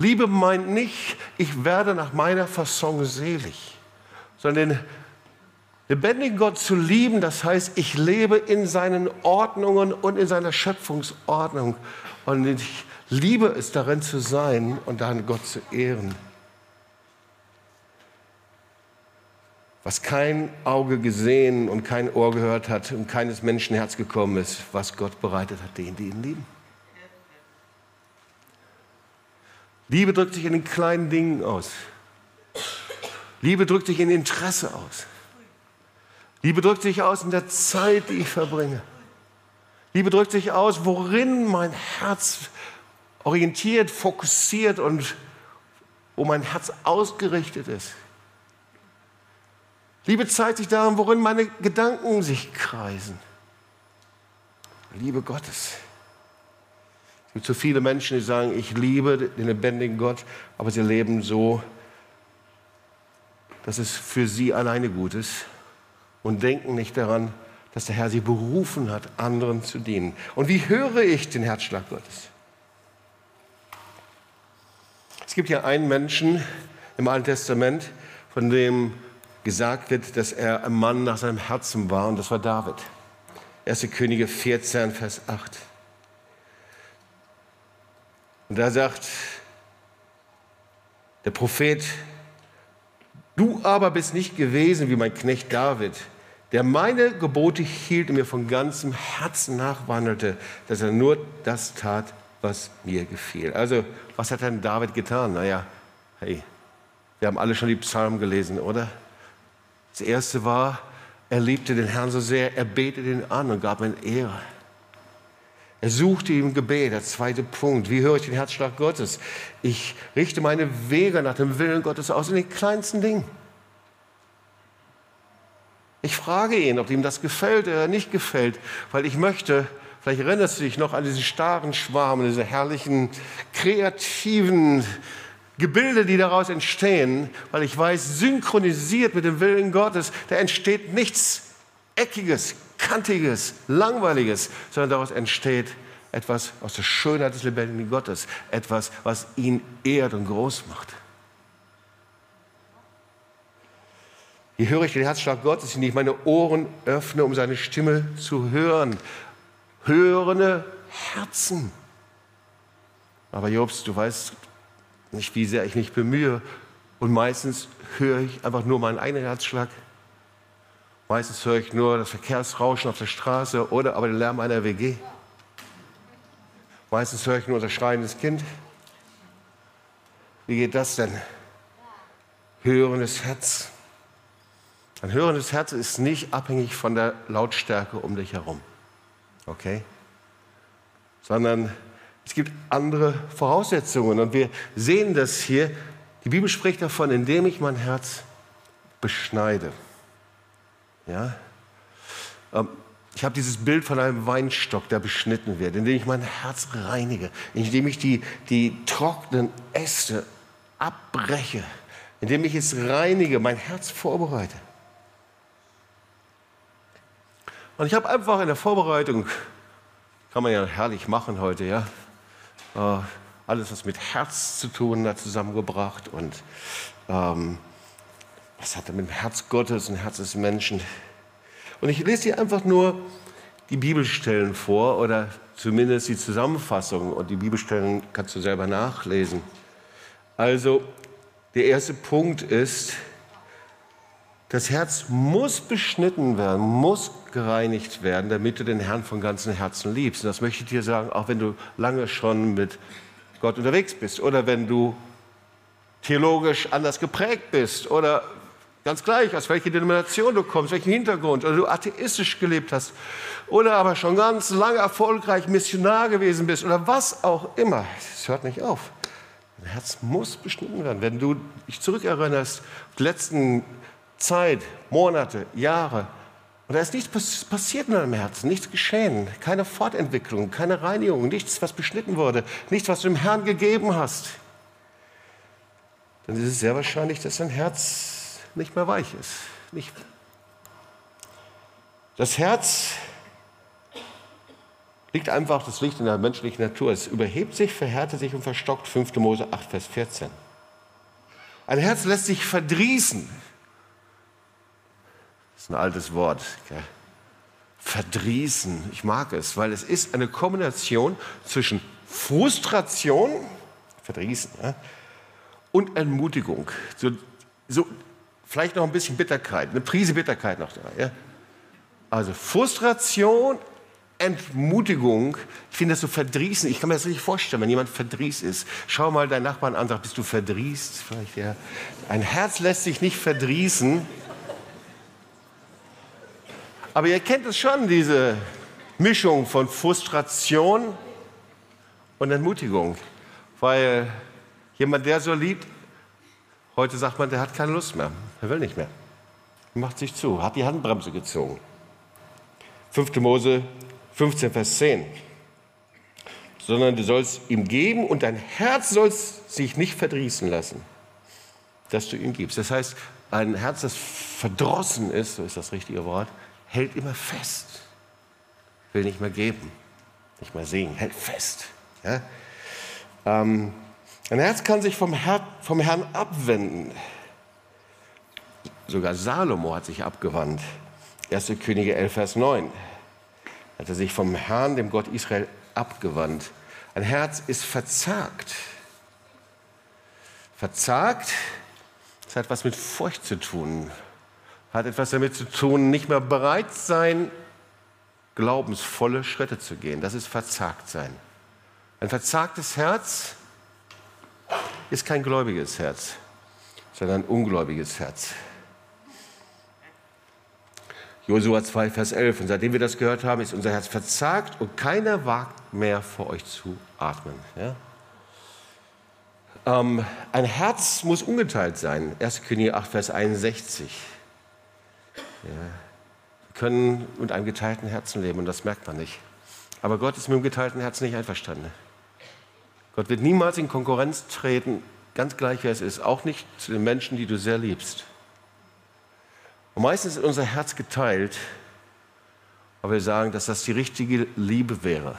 S1: Liebe meint nicht, ich werde nach meiner Fasson selig, sondern den lebendigen Gott zu lieben, das heißt, ich lebe in seinen Ordnungen und in seiner Schöpfungsordnung. Und ich liebe es darin zu sein und dann Gott zu ehren. Was kein Auge gesehen und kein Ohr gehört hat und keines Menschenherz gekommen ist, was Gott bereitet hat, denen, die ihn lieben. Liebe drückt sich in den kleinen Dingen aus. Liebe drückt sich in Interesse aus. Liebe drückt sich aus in der Zeit, die ich verbringe. Liebe drückt sich aus, worin mein Herz orientiert, fokussiert und wo mein Herz ausgerichtet ist. Liebe zeigt sich darin, worin meine Gedanken sich kreisen. Liebe Gottes. Es gibt so viele Menschen, die sagen, ich liebe den lebendigen Gott, aber sie leben so, dass es für sie alleine gut ist und denken nicht daran, dass der Herr sie berufen hat, anderen zu dienen. Und wie höre ich den Herzschlag Gottes? Es gibt ja einen Menschen im Alten Testament, von dem gesagt wird, dass er ein Mann nach seinem Herzen war, und das war David. 1. Könige 14, Vers 8. Und da sagt der Prophet, du aber bist nicht gewesen wie mein Knecht David, der meine Gebote hielt und mir von ganzem Herzen nachwandelte, dass er nur das tat, was mir gefiel. Also, was hat denn David getan? Naja, hey, wir haben alle schon die Psalmen gelesen, oder? Das erste war, er liebte den Herrn so sehr, er betete ihn an und gab ihm Ehre. Er suchte ihm Gebet, der zweite Punkt. Wie höre ich den Herzschlag Gottes? Ich richte meine Wege nach dem Willen Gottes aus in den kleinsten Dingen. Ich frage ihn, ob ihm das gefällt oder nicht gefällt, weil ich möchte, Vielleicht erinnerst du dich noch an diesen starren Schwarm, diese herrlichen, kreativen Gebilde, die daraus entstehen, weil ich weiß, synchronisiert mit dem Willen Gottes, da entsteht nichts Eckiges, Kantiges, Langweiliges, sondern daraus entsteht etwas aus der Schönheit des lebendigen Gottes, etwas, was ihn ehrt und groß macht. Hier höre ich den Herzschlag Gottes, indem ich meine Ohren öffne, um seine Stimme zu hören, hörende Herzen. Aber Jobs, du weißt nicht, wie sehr ich mich bemühe. Und meistens höre ich einfach nur meinen eigenen Herzschlag. Meistens höre ich nur das Verkehrsrauschen auf der Straße oder aber den Lärm einer WG. Meistens höre ich nur das schreiendes Kind. Wie geht das denn? Hörendes Herz. Ein hörendes Herz ist nicht abhängig von der Lautstärke um dich herum okay? Sondern es gibt andere Voraussetzungen. Und wir sehen das hier. Die Bibel spricht davon, indem ich mein Herz beschneide. Ja? Ähm, ich habe dieses Bild von einem Weinstock, der beschnitten wird, indem ich mein Herz reinige, indem ich die, die trockenen Äste abbreche, indem ich es reinige, mein Herz vorbereite. Und ich habe einfach in der Vorbereitung, kann man ja herrlich machen heute, ja, äh, alles, was mit Herz zu tun hat, zusammengebracht und ähm, was hat er mit dem Herz Gottes und Herz des Menschen. Und ich lese dir einfach nur die Bibelstellen vor oder zumindest die Zusammenfassung und die Bibelstellen kannst du selber nachlesen. Also der erste Punkt ist, das Herz muss beschnitten werden, muss gereinigt werden, damit du den Herrn von ganzem Herzen liebst. Und das möchte ich dir sagen, auch wenn du lange schon mit Gott unterwegs bist oder wenn du theologisch anders geprägt bist oder ganz gleich, aus welcher Denomination du kommst, welchen Hintergrund oder du atheistisch gelebt hast oder aber schon ganz lange erfolgreich Missionar gewesen bist oder was auch immer. Es hört nicht auf. Dein Herz muss beschnitten werden. Wenn du dich zurückerinnerst, die letzten Zeit, Monate, Jahre, und da ist nichts passiert in deinem Herzen, nichts geschehen, keine Fortentwicklung, keine Reinigung, nichts, was beschnitten wurde, nichts, was du dem Herrn gegeben hast, dann ist es sehr wahrscheinlich, dass dein Herz nicht mehr weich ist. Nicht. Das Herz liegt einfach, das liegt in der menschlichen Natur. Es überhebt sich, verhärtet sich und verstockt. 5. Mose 8, Vers 14. Ein Herz lässt sich verdrießen. Das ist ein altes Wort. Gell? Verdrießen. Ich mag es, weil es ist eine Kombination zwischen Frustration, Verdrießen, ja, und Entmutigung. So, so, vielleicht noch ein bisschen Bitterkeit, eine Prise Bitterkeit noch da. Ja? Also Frustration, Entmutigung. Ich finde das so verdrießen. Ich kann mir das richtig vorstellen, wenn jemand verdrießt ist. Schau mal deinen Nachbarn an, sag, bist du verdrießt? Vielleicht, ja. Ein Herz lässt sich nicht verdrießen. Aber ihr kennt es schon, diese Mischung von Frustration und Entmutigung. Weil jemand, der so liebt, heute sagt man, der hat keine Lust mehr. Er will nicht mehr. Er macht sich zu, hat die Handbremse gezogen. 5. Mose 15, Vers 10. Sondern du sollst ihm geben und dein Herz soll sich nicht verdrießen lassen, dass du ihm gibst. Das heißt, ein Herz, das verdrossen ist, so ist das richtige Wort, hält immer fest, will nicht mehr geben, nicht mehr sehen, hält fest. Ja? Ähm, ein Herz kann sich vom, Herr, vom Herrn abwenden. Sogar Salomo hat sich abgewandt. 1. Könige 11, Vers 9. Hat er sich vom Herrn, dem Gott Israel, abgewandt. Ein Herz ist verzagt. Verzagt, das hat was mit Furcht zu tun hat etwas damit zu tun, nicht mehr bereit sein, glaubensvolle Schritte zu gehen. Das ist verzagt sein. Ein verzagtes Herz ist kein gläubiges Herz, sondern ein ungläubiges Herz. Josua 2, Vers 11. Und seitdem wir das gehört haben, ist unser Herz verzagt und keiner wagt mehr vor euch zu atmen. Ja? Ähm, ein Herz muss ungeteilt sein. 1. König 8, Vers 61. Ja. Wir können mit einem geteilten Herzen leben und das merkt man nicht. Aber Gott ist mit dem geteilten Herzen nicht einverstanden. Gott wird niemals in Konkurrenz treten, ganz gleich wer es ist, auch nicht zu den Menschen, die du sehr liebst. Und meistens ist unser Herz geteilt, aber wir sagen, dass das die richtige Liebe wäre.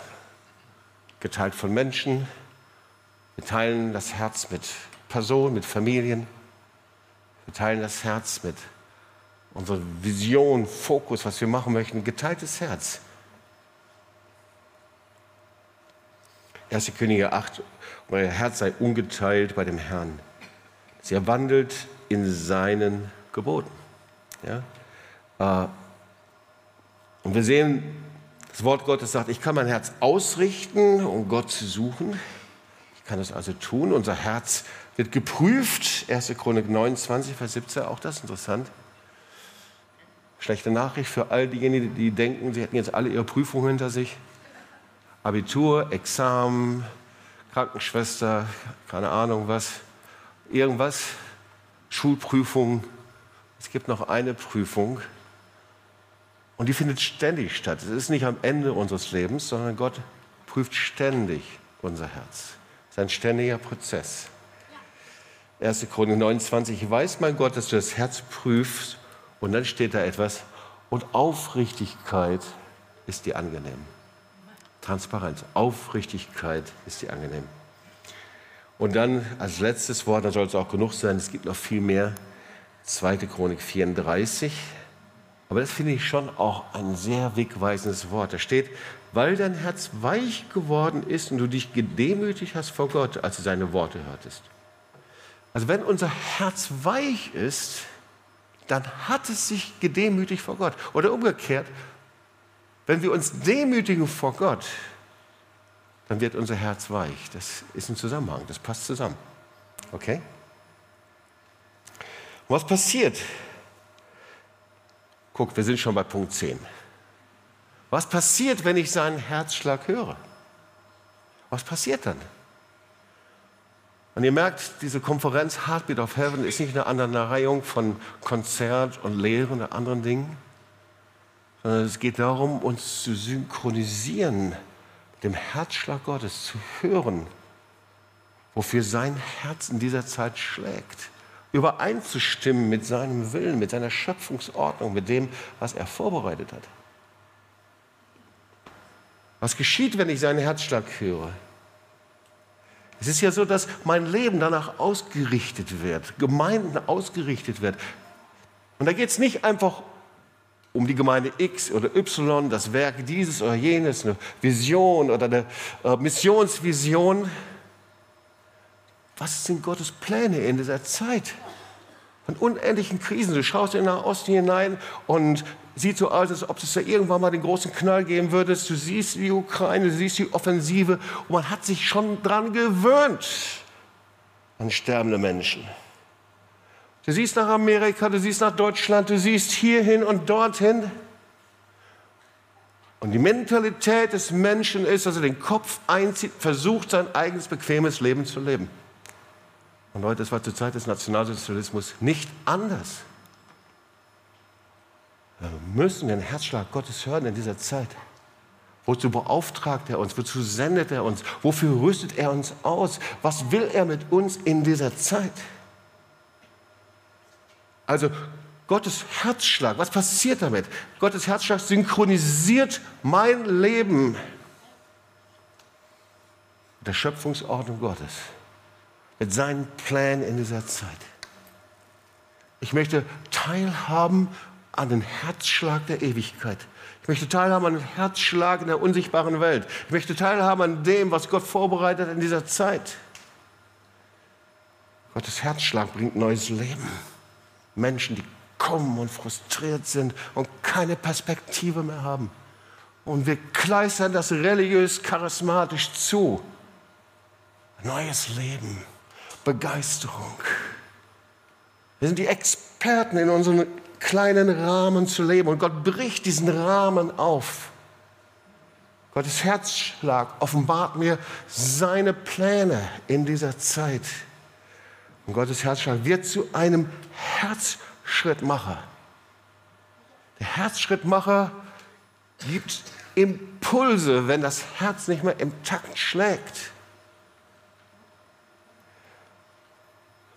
S1: Geteilt von Menschen, wir teilen das Herz mit Personen, mit Familien, wir teilen das Herz mit unsere Vision, Fokus, was wir machen möchten, geteiltes Herz. 1. Könige 8, euer Herz sei ungeteilt bei dem Herrn. Sie wandelt in seinen Geboten. Ja? Äh, und wir sehen, das Wort Gottes sagt, ich kann mein Herz ausrichten, um Gott zu suchen. Ich kann das also tun. Unser Herz wird geprüft. 1. Chronik 29, Vers 17, auch das interessant. Schlechte Nachricht für all diejenigen, die denken, sie hätten jetzt alle ihre Prüfungen hinter sich. Abitur, Examen, Krankenschwester, keine Ahnung was, irgendwas, Schulprüfung. Es gibt noch eine Prüfung Und die findet ständig statt. Es ist nicht am Ende unseres Lebens, sondern Gott prüft ständig unser Herz. Es ist ein ständiger Prozess. 1. Chronik 29, ich weiß, mein Gott, dass du das Herz prüfst. Und dann steht da etwas, und Aufrichtigkeit ist dir angenehm. Transparenz, Aufrichtigkeit ist dir angenehm. Und dann als letztes Wort, da soll es auch genug sein, es gibt noch viel mehr, 2. Chronik 34. Aber das finde ich schon auch ein sehr wegweisendes Wort. Da steht, weil dein Herz weich geworden ist und du dich gedemütigt hast vor Gott, als du seine Worte hörtest. Also wenn unser Herz weich ist, dann hat es sich gedemütigt vor Gott. Oder umgekehrt, wenn wir uns demütigen vor Gott, dann wird unser Herz weich. Das ist ein Zusammenhang, das passt zusammen. Okay? Was passiert? Guck, wir sind schon bei Punkt 10. Was passiert, wenn ich seinen Herzschlag höre? Was passiert dann? Und ihr merkt, diese Konferenz Heartbeat of Heaven ist nicht eine Aneinanderreihung von Konzert und Lehre und anderen Dingen, sondern es geht darum, uns zu synchronisieren, dem Herzschlag Gottes zu hören, wofür sein Herz in dieser Zeit schlägt, übereinzustimmen mit seinem Willen, mit seiner Schöpfungsordnung, mit dem, was er vorbereitet hat. Was geschieht, wenn ich seinen Herzschlag höre? Es ist ja so, dass mein Leben danach ausgerichtet wird, Gemeinden ausgerichtet wird. Und da geht es nicht einfach um die Gemeinde X oder Y, das Werk dieses oder jenes, eine Vision oder eine äh, Missionsvision. Was sind Gottes Pläne in dieser Zeit? Von unendlichen Krisen. Du schaust in den Osten hinein und sieht so aus, als ob es da irgendwann mal den großen Knall geben würde. Du siehst die Ukraine, du siehst die Offensive und man hat sich schon dran gewöhnt an sterbende Menschen. Du siehst nach Amerika, du siehst nach Deutschland, du siehst hierhin und dorthin. Und die Mentalität des Menschen ist, dass er den Kopf einzieht, versucht, sein eigenes bequemes Leben zu leben. Und Leute, das war zur Zeit des Nationalsozialismus nicht anders. Wir müssen den Herzschlag Gottes hören in dieser Zeit. Wozu beauftragt er uns? Wozu sendet er uns? Wofür rüstet er uns aus? Was will er mit uns in dieser Zeit? Also Gottes Herzschlag, was passiert damit? Gottes Herzschlag synchronisiert mein Leben mit der Schöpfungsordnung Gottes, mit seinen Plänen in dieser Zeit. Ich möchte teilhaben an den Herzschlag der Ewigkeit. Ich möchte teilhaben an den Herzschlag in der unsichtbaren Welt. Ich möchte teilhaben an dem, was Gott vorbereitet in dieser Zeit. Gottes Herzschlag bringt neues Leben. Menschen, die kommen und frustriert sind und keine Perspektive mehr haben. Und wir kleistern das religiös charismatisch zu. Neues Leben, Begeisterung. Wir sind die Experten in unseren kleinen Rahmen zu leben. Und Gott bricht diesen Rahmen auf. Gottes Herzschlag offenbart mir seine Pläne in dieser Zeit. Und Gottes Herzschlag wird zu einem Herzschrittmacher. Der Herzschrittmacher gibt Impulse, wenn das Herz nicht mehr im Takt schlägt.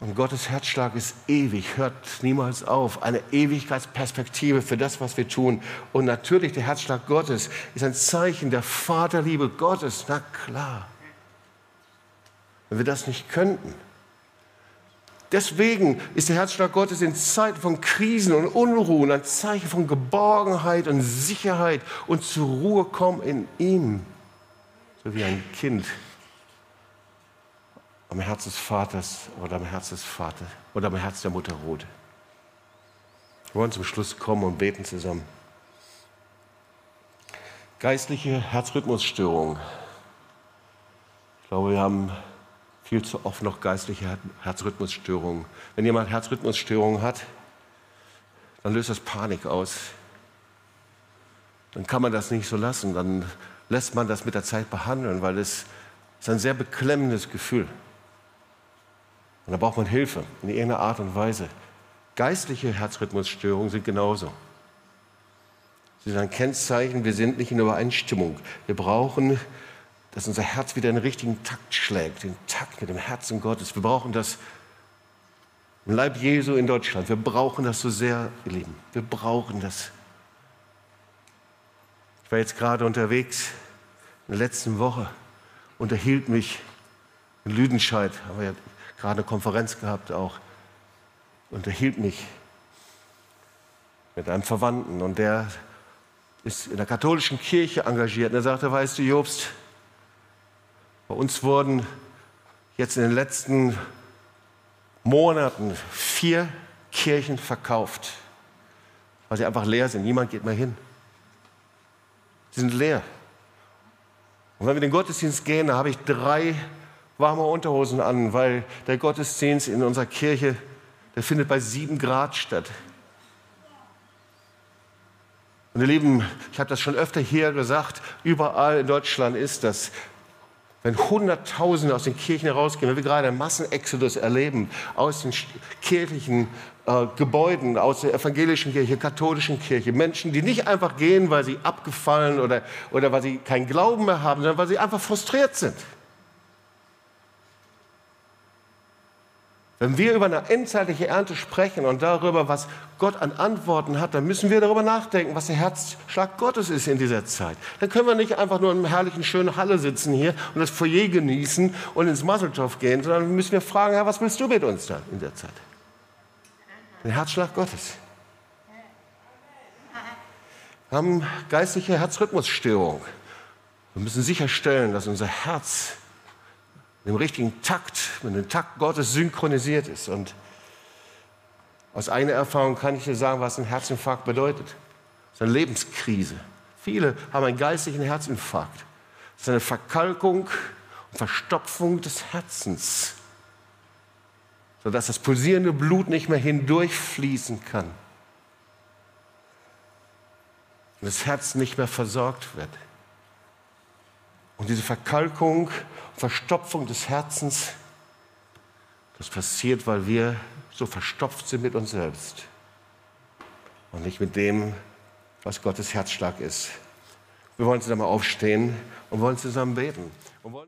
S1: Und Gottes Herzschlag ist ewig, hört niemals auf. Eine Ewigkeitsperspektive für das, was wir tun. Und natürlich der Herzschlag Gottes ist ein Zeichen der Vaterliebe Gottes. Na klar. Wenn wir das nicht könnten. Deswegen ist der Herzschlag Gottes in Zeiten von Krisen und Unruhen ein Zeichen von Geborgenheit und Sicherheit und zur Ruhe kommen in ihm. So wie ein Kind am Herz des Vaters oder am Herz des Vaters oder am Herz der Mutter ruht. Wir wollen zum Schluss kommen und beten zusammen. Geistliche Herzrhythmusstörungen. Ich glaube, wir haben viel zu oft noch geistliche Herzrhythmusstörungen. Wenn jemand Herzrhythmusstörungen hat, dann löst das Panik aus. Dann kann man das nicht so lassen. Dann lässt man das mit der Zeit behandeln, weil es ist ein sehr beklemmendes Gefühl ist. Und da braucht man Hilfe in irgendeiner Art und Weise. Geistliche Herzrhythmusstörungen sind genauso. Sie sind ein Kennzeichen, wir sind nicht in Übereinstimmung. Wir brauchen, dass unser Herz wieder in den richtigen Takt schlägt, den Takt mit dem Herzen Gottes. Wir brauchen das im Leib Jesu in Deutschland. Wir brauchen das so sehr, ihr Lieben. Wir brauchen das. Ich war jetzt gerade unterwegs in der letzten Woche, unterhielt mich in Lüdenscheid, haben wir ja gerade eine Konferenz gehabt auch, unterhielt mich mit einem Verwandten und der ist in der katholischen Kirche engagiert. Und er sagte, weißt du, Jobst, bei uns wurden jetzt in den letzten Monaten vier Kirchen verkauft, weil sie einfach leer sind. Niemand geht mehr hin. Sie sind leer. Und wenn wir in den Gottesdienst gehen, da habe ich drei warme Unterhosen an, weil der Gottesdienst in unserer Kirche, der findet bei sieben Grad statt. Und ihr Lieben, ich habe das schon öfter hier gesagt, überall in Deutschland ist das. Wenn Hunderttausende aus den Kirchen herausgehen, wenn wir gerade einen Massenexodus erleben aus den kirchlichen äh, Gebäuden, aus der evangelischen Kirche, katholischen Kirche, Menschen, die nicht einfach gehen, weil sie abgefallen oder, oder weil sie keinen Glauben mehr haben, sondern weil sie einfach frustriert sind. Wenn wir über eine endzeitliche Ernte sprechen und darüber, was Gott an Antworten hat, dann müssen wir darüber nachdenken, was der Herzschlag Gottes ist in dieser Zeit. Dann können wir nicht einfach nur in einer herrlichen, schönen Halle sitzen hier und das Foyer genießen und ins Masseltoff gehen, sondern müssen wir fragen, Herr, was willst du mit uns da in der Zeit? Den Herzschlag Gottes. Wir haben geistliche Herzrhythmusstörung. Wir müssen sicherstellen, dass unser Herz im richtigen Takt, mit dem Takt Gottes synchronisiert ist. Und aus eigener Erfahrung kann ich dir sagen, was ein Herzinfarkt bedeutet. Das ist eine Lebenskrise. Viele haben einen geistlichen Herzinfarkt. Das ist eine Verkalkung und Verstopfung des Herzens, sodass das pulsierende Blut nicht mehr hindurchfließen kann und das Herz nicht mehr versorgt wird. Und diese Verkalkung, Verstopfung des Herzens, das passiert, weil wir so verstopft sind mit uns selbst und nicht mit dem, was Gottes Herzschlag ist. Wir wollen zusammen aufstehen und wollen zusammen beten.